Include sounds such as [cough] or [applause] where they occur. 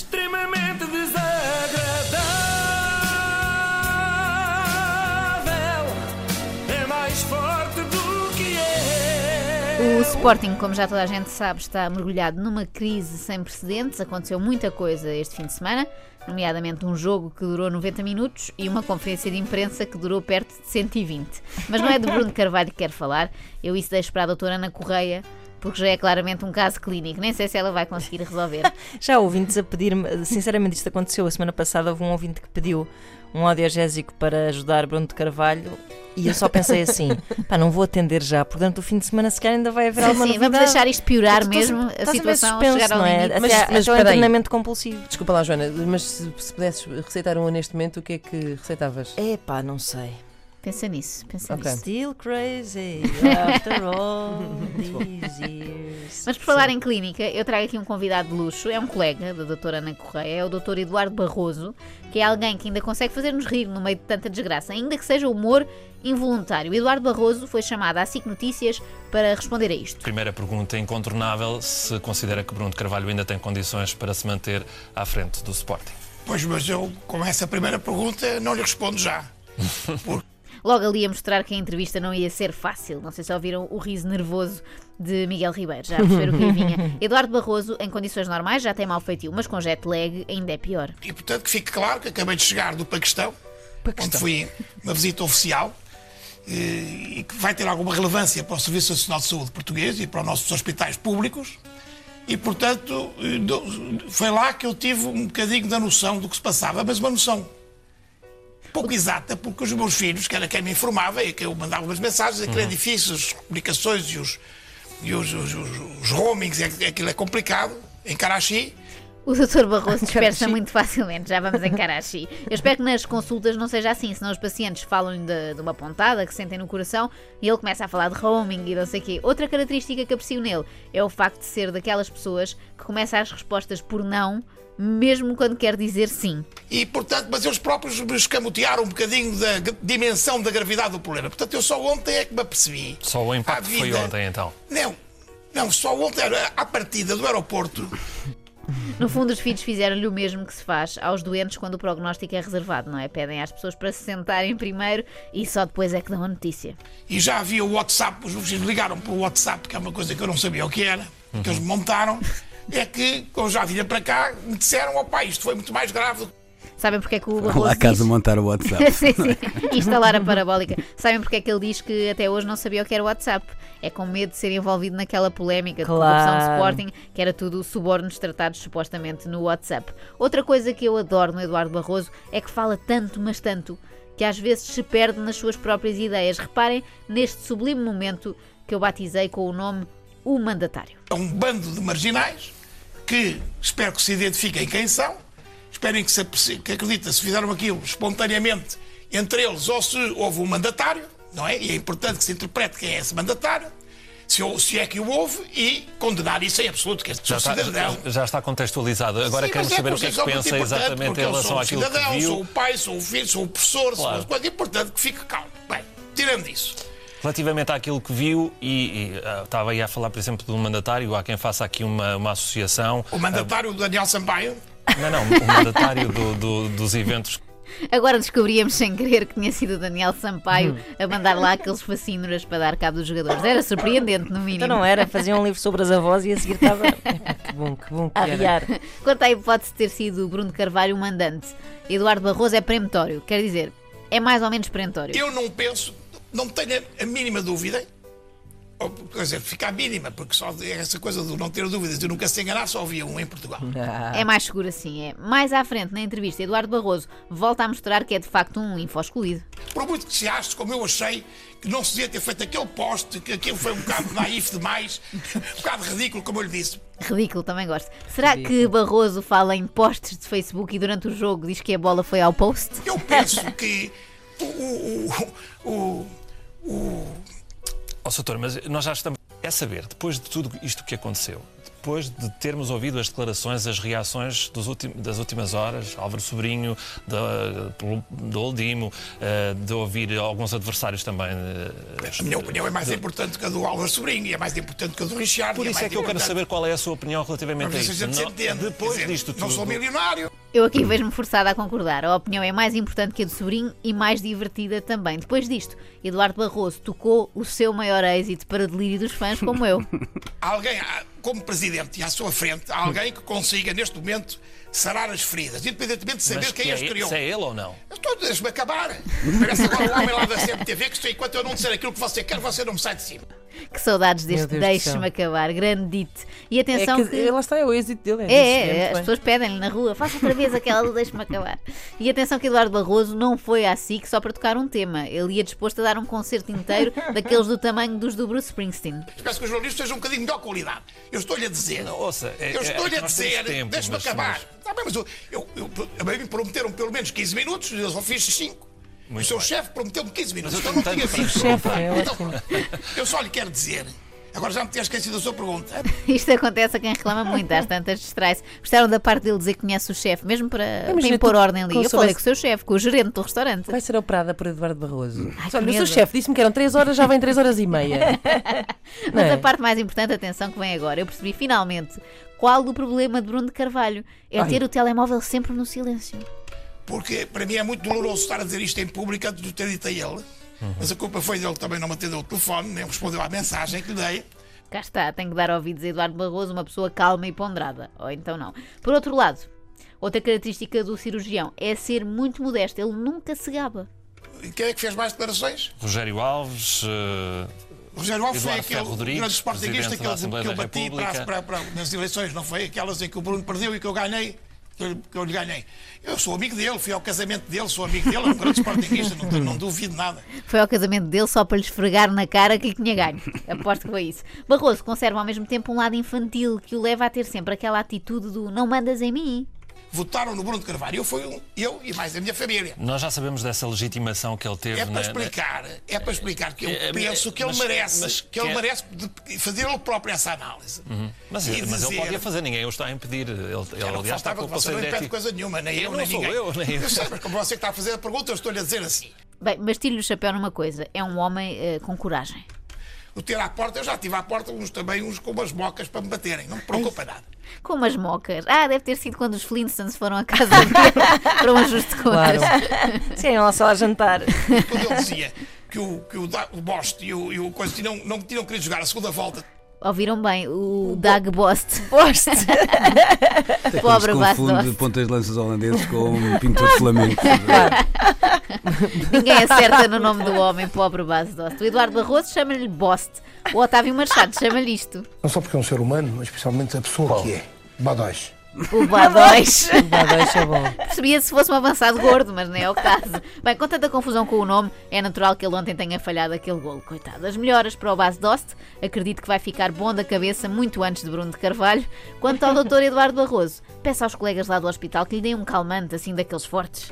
extremamente desagradável. É mais forte do que é. O Sporting, como já toda a gente sabe, está mergulhado numa crise sem precedentes. Aconteceu muita coisa este fim de semana, nomeadamente um jogo que durou 90 minutos e uma conferência de imprensa que durou perto de 120. Mas não é de Bruno Carvalho que quero falar, eu isso deixo para a doutora Ana Correia, porque já é claramente um caso clínico. Nem sei se ela vai conseguir resolver. [laughs] Já há ouvintes a pedir-me, sinceramente isto aconteceu, a semana passada houve um ouvinte que pediu um audiogésico para ajudar Bruno de Carvalho e eu só pensei assim, [laughs] pá, não vou atender já, porque durante o fim de semana se calhar ainda vai haver Sim, alguma sim, vamos deixar isto piorar mesmo, a estás ver situação suspenso, chegar ao não é? Até, Mas- até mas aí. treinamento compulsivo. Desculpa lá, Joana, mas se, se pudesses receitar um neste momento, o que é que receitavas? É pá, não sei. Pensa nisso, pensa Ok. nisso. Still crazy after all these years. Mas por falar em clínica, eu trago aqui um convidado de luxo, é um colega da doutora Ana Correia, é o doutor Eduardo Barroso, que é alguém que ainda consegue fazer-nos rir no meio de tanta desgraça, ainda que seja humor involuntário. Eduardo Barroso foi chamado à SIC Notícias para responder a isto. Primeira pergunta incontornável: se considera que Bruno de Carvalho ainda tem condições para se manter à frente do Sporting? Pois, mas eu, com essa primeira pergunta, não lhe respondo já. [laughs] Logo ali a mostrar que a entrevista não ia ser fácil. Não sei se ouviram o riso nervoso de Miguel Ribeiro, já a perceber o que vinha. [laughs] Eduardo Barroso, em condições normais, já tem mal feitio, mas com jet lag ainda é pior. E, portanto, que fique claro que acabei de chegar do Paquistão, onde fui uma visita oficial eh, e que vai ter alguma relevância para o Serviço Nacional de Saúde português e para os nossos hospitais públicos. E, portanto, eh, foi lá que eu tive um bocadinho da noção do que se passava, mas uma noção pouco exata, porque os meus filhos, que era quem me informava e que eu mandava umas mensagens, aquilo é difícil, as comunicações e os, e os, os, os, os roamings, é- aquilo é complicado, em Karachi. O Dr. Barroso [laughs] dispersa muito facilmente, já vamos em Karachi. Eu espero que nas consultas não seja assim, senão os pacientes falam de, de uma pontada que sentem no coração e ele começa a falar de roaming e não sei o quê. Outra característica que aprecio nele é o facto de ser daquelas pessoas que começa as respostas por não, mesmo quando quer dizer sim. E, portanto, mas eles próprios me escamotearam um bocadinho da dimensão da gravidade do problema. Portanto, eu só ontem é que me apercebi. Só o impacto foi ontem então. Não, não, só ontem, era à partida do aeroporto. No fundo, os filhos fizeram-lhe o mesmo que se faz aos doentes quando o prognóstico é reservado, não é? Pedem às pessoas para se sentarem primeiro e só depois é que dão a notícia. E já havia o WhatsApp, os meus filhos ligaram para o WhatsApp, que é uma coisa que eu não sabia o que era, que eles me montaram. É que, quando já vinha para cá, me disseram: ó pá, isto foi muito mais grave. Sabem porque é que o Barroso lá a casa diz... montar o WhatsApp. [laughs] sim, sim. Instalar a parabólica. Sabem porque é que ele diz que até hoje não sabia o que era o WhatsApp? É com medo de ser envolvido naquela polémica de corrupção de Claro. Sporting, que era tudo subornos tratados supostamente no WhatsApp. Outra coisa que eu adoro no Eduardo Barroso é que fala tanto, mas tanto, que às vezes se perde nas suas próprias ideias. Reparem neste sublime momento que eu batizei com o nome O Mandatário. É um bando de marginais que espero que se identifiquem quem são, esperem que, se, que acreditem se fizeram aquilo espontaneamente entre eles ou se houve um mandatário, não é? E é importante que se interprete quem é esse mandatário, se, se é que o houve, e condenar isso em absoluto, que é Já sou está, cidadão. [laughs] já está contextualizado. Agora Sim, queremos mas saber o que é que pensa exatamente em eu relação sou àquilo cidadão, que Sou viu. o pai, sou o filho, sou o professor, sou Claro. uma coisa importante que fique calmo. Bem, tirando isso. Relativamente àquilo que viu, e, e, ah, estava aí a falar, por exemplo, de um mandatário, há quem faça aqui uma, uma associação. O mandatário Daniel Sampaio Não, não, o mandatário do- do- dos eventos Agora descobríamos sem querer que tinha sido o Daniel Sampaio a mandar lá aqueles fascínoras para dar cabo dos jogadores. Era surpreendente, no mínimo. Então não era, fazia um livro sobre as avós e a seguir estava. Que bom, que bom que a riar. Quanto à hipótese de ter sido o Bruno Carvalho o mandante, Eduardo Barroso é preemptório. Quer dizer, é mais ou menos perentório. Eu não penso, não tenho a mínima dúvida, ou, quer dizer, fica a mínima, porque só essa coisa de não ter dúvidas de nunca se enganar, só havia um em Portugal. É mais seguro assim, é. Mais à frente, na entrevista, Eduardo Barroso volta a mostrar que é de facto um info escolhido. Por muito que se ache, como eu achei, que não se devia ter feito aquele poste, que aquilo foi um bocado [laughs] naif demais, um bocado ridículo, como eu lhe disse. Ridículo, também gosto. Será que Barroso fala em posts de Facebook e durante o jogo diz que a bola foi ao post? Eu penso [laughs] que o. o, o, o, o Ó, Soutor, mas nós já estamos. É saber, depois de tudo isto que aconteceu, depois de termos ouvido as declarações, as reações ultim- das últimas horas, Álvaro Sobrinho, do Oldimo, eh, de ouvir alguns adversários também. eh, A minha opinião é mais importante que a do Álvaro Sobrinho e é mais importante que a do Richard. Por e isso é mais que eu quero saber qual é a sua opinião relativamente a isso. Não- depois dizer, disto tudo. Não sou milionário. Eu aqui vejo-me forçada a concordar. A opinião é mais importante que a do sobrinho e mais divertida também. Depois disto, Eduardo Barroso tocou o seu maior êxito para delírio dos fãs, como eu. [laughs] Alguém, ah, como presidente e à sua frente, há alguém que consiga neste momento sarar as feridas, independentemente de saber Mas quem que as é, criou. se é ele ou não? Eu estou, deixa-me acabar. Parece agora o homem lá da CMTV que enquanto eu não disser aquilo que você quer, você não me sai de cima. [laughs] Que saudades deste deixe-me acabar. Grande dito. E É atenção que, lá está, é o êxito dele. É, disso, é, muito as bem. pessoas pedem-lhe na rua, faça outra vez aquela do deixe-me acabar. E atenção que Eduardo Barroso não foi à SIC só para tocar um tema. Ele ia disposto a dar um concerto inteiro [laughs] daqueles do tamanho dos do Bruce Springsteen. Espero que os jornalistas sejam um bocadinho de melhor qualidade. Eu estou-lhe a dizer. Não, ouça, é- eu é- estou-lhe é a que dizer. mas- acabar. mas- Está bem, mas eu, eu, eu, a mim me prometeram pelo menos 15 minutos, eu só fiz 5. O Muito seu bem. chefe prometeu-me 15 minutos. Eu então não tinha visto. É Então, [laughs] eu só lhe quero dizer. Agora já me tinha esquecido a sua pergunta. [laughs] Isto acontece a quem reclama muito, às tantas distrai-se. Gostaram da parte dele dizer que conhece o chefe, mesmo para, impor ordem ali. Eu falei soubesse- com o seu chefe, com o gerente do restaurante. Vai ser operada por Eduardo Barroso. Ai, Olha, o seu chefe disse-me que eram 3 horas, já vem 3 horas e meia. [laughs] Mas é? a parte mais importante, atenção, que vem agora. Eu percebi finalmente qual o problema de Bruno de Carvalho. É Ai. ter o telemóvel sempre no silêncio. Porque para mim é muito doloroso estar a dizer isto em público antes de o ter dito a ele. Mas a culpa foi dele que também não me atendeu o telefone, nem respondeu à mensagem que lhe dei. Cá está, tem que dar ouvidos a Eduardo Barroso, uma pessoa calma e ponderada. Ou então não. Por outro lado, outra característica do cirurgião é ser muito modesto. Ele nunca se gaba. E quem é que fez mais declarações? Rogério Alves. O Rogério Alves foi aquele grande sportinguista que eu, que eu bati para, para- para- nas eleições, não foi? Aquelas em que o Bruno perdeu e que eu ganhei. Que eu, lhe ganhei. Eu sou amigo dele, fui ao casamento dele, sou amigo dele, é um grande sportinguista, não, não duvido nada. Foi ao casamento dele só para lhe esfregar na cara que lhe tinha ganho. Aposto que foi isso. Barroso conserva ao mesmo tempo um lado infantil que o leva a ter sempre aquela atitude do não mandas em mim. Votaram no Bruno de Carvalho. Eu fui um, eu e mais a minha família. Nós já sabemos dessa legitimação que ele teve É para na- explicar, é para explicar que eu É, é, penso que ele mas- merece, mas que ele merece fazer ele próprio essa análise. Mas, E mas ele dizer- podia fazer, ninguém o está a impedir. Ele, ele Era aliás, está com o não Conselho de impede coisa nenhuma, nem eu, Eu nem não sou ninguém. eu, nem eu. sei, mas como você que está a fazer a pergunta, eu estou-lhe a dizer assim. Bem, mas tiro-lhe o chapéu numa coisa: é um homem eh, com coragem. O ter à porta, eu já tive à porta uns também, uns com umas mocas para me baterem. Não me preocupa nada. Com umas mocas. Ah, deve ter sido quando os Flintstones foram à casa [laughs] dele para um ajuste de contas. Claro. Sim, lá só a jantar. Quando ele dizia que o, que o, o Bost e o, e o coisa tinham, não tinham querido jogar a segunda volta, Ouviram bem, o Doug Bost. Poste. [laughs] Até quando Pobre se Bas confunde pontas de lanças holandeses com um pintor de flamenco. [laughs] Ninguém acerta no nome do homem, pobre base Dost. O Eduardo Barroso chama-lhe Bost. O Otávio Machado chama-lhe isto. Não só porque é um ser humano, mas especialmente a pessoa que é. Badóis. O Badóis. Vá, deixa bom. Percebia se fosse um avançado gordo, mas não é o caso. Bem, com tanta confusão com o nome, é natural que ele ontem tenha falhado aquele golo. Coitado. As melhoras para o base Dost. Acredito que vai ficar bom da cabeça muito antes de Bruno de Carvalho. Quanto ao Dr. Eduardo Barroso, peço aos colegas lá do hospital que lhe deem um calmante, assim daqueles fortes.